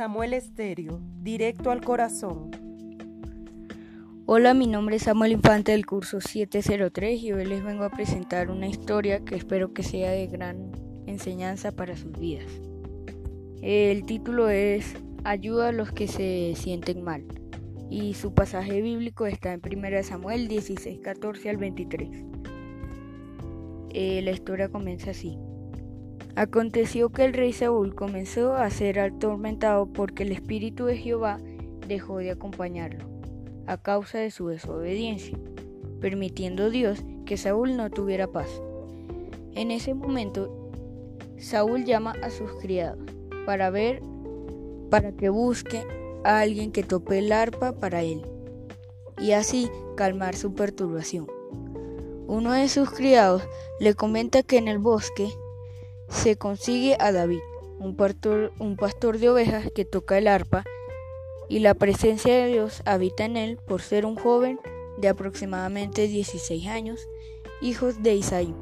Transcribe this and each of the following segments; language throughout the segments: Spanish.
Samuel Estéreo, directo al corazón. Hola, mi nombre es Samuel Infante del curso 703 y hoy les vengo a presentar una historia que espero que sea de gran enseñanza para sus vidas. El título es Ayuda a los que se sienten mal y su pasaje bíblico está en 1 Samuel 16, 14 al 23. Eh, la historia comienza así. Aconteció que el rey Saúl comenzó a ser atormentado porque el espíritu de Jehová dejó de acompañarlo a causa de su desobediencia, permitiendo Dios que Saúl no tuviera paz. En ese momento, Saúl llama a sus criados para ver, para que busque a alguien que tope el arpa para él y así calmar su perturbación. Uno de sus criados le comenta que en el bosque se consigue a David, un pastor, de ovejas que toca el arpa, y la presencia de Dios habita en él por ser un joven de aproximadamente 16 años, hijos de Isaí.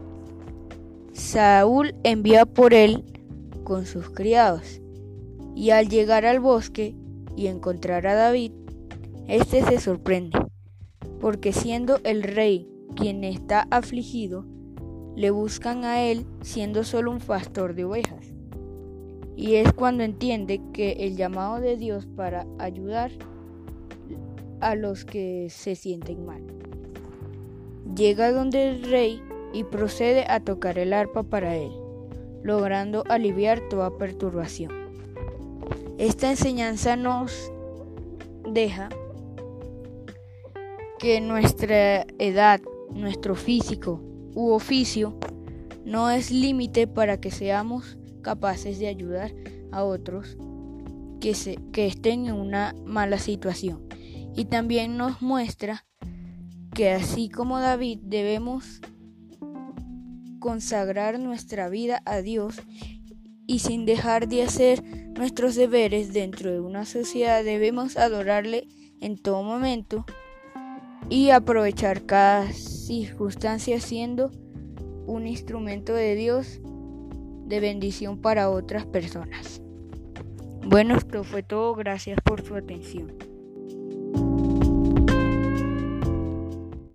Saúl envía por él con sus criados, y al llegar al bosque y encontrar a David, éste se sorprende, porque siendo el rey quien está afligido, le buscan a él siendo solo un pastor de ovejas. Y es cuando entiende que el llamado de Dios para ayudar a los que se sienten mal. Llega donde el rey y procede a tocar el arpa para él, logrando aliviar toda perturbación. Esta enseñanza nos deja que nuestra edad, nuestro físico, u oficio no es límite para que seamos capaces de ayudar a otros que, se, que estén en una mala situación. Y también nos muestra que así como David debemos consagrar nuestra vida a Dios y sin dejar de hacer nuestros deberes dentro de una sociedad debemos adorarle en todo momento y aprovechar cada circunstancia siendo un instrumento de Dios de bendición para otras personas. Bueno, esto fue todo. Gracias por su atención.